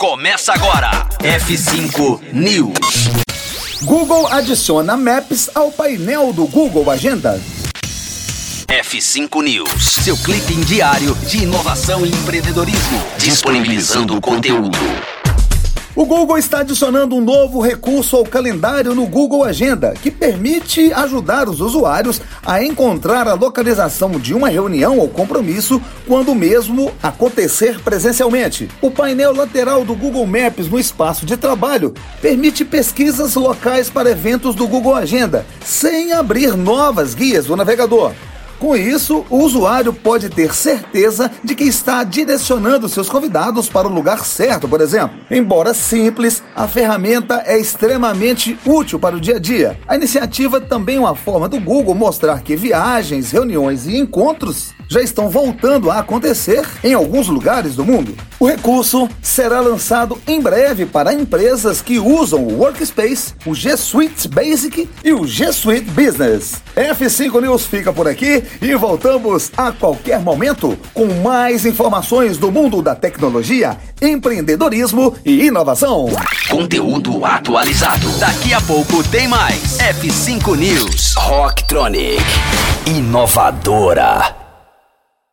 Começa agora. F5 News. Google adiciona Maps ao painel do Google Agenda. F5 News. Seu clipe diário de inovação e empreendedorismo. Disponibilizando o conteúdo. O Google está adicionando um novo recurso ao calendário no Google Agenda, que permite ajudar os usuários a encontrar a localização de uma reunião ou compromisso quando mesmo acontecer presencialmente. O painel lateral do Google Maps no espaço de trabalho permite pesquisas locais para eventos do Google Agenda, sem abrir novas guias do navegador. Com isso, o usuário pode ter certeza de que está direcionando seus convidados para o lugar certo, por exemplo. Embora simples, a ferramenta é extremamente útil para o dia a dia. A iniciativa também é uma forma do Google mostrar que viagens, reuniões e encontros já estão voltando a acontecer em alguns lugares do mundo. O recurso será lançado em breve para empresas que usam o Workspace, o G Suite Basic e o G Suite Business. F5 News fica por aqui e voltamos a qualquer momento com mais informações do mundo da tecnologia, empreendedorismo e inovação. Conteúdo atualizado. Daqui a pouco tem mais. F5 News. Rocktronic. Inovadora.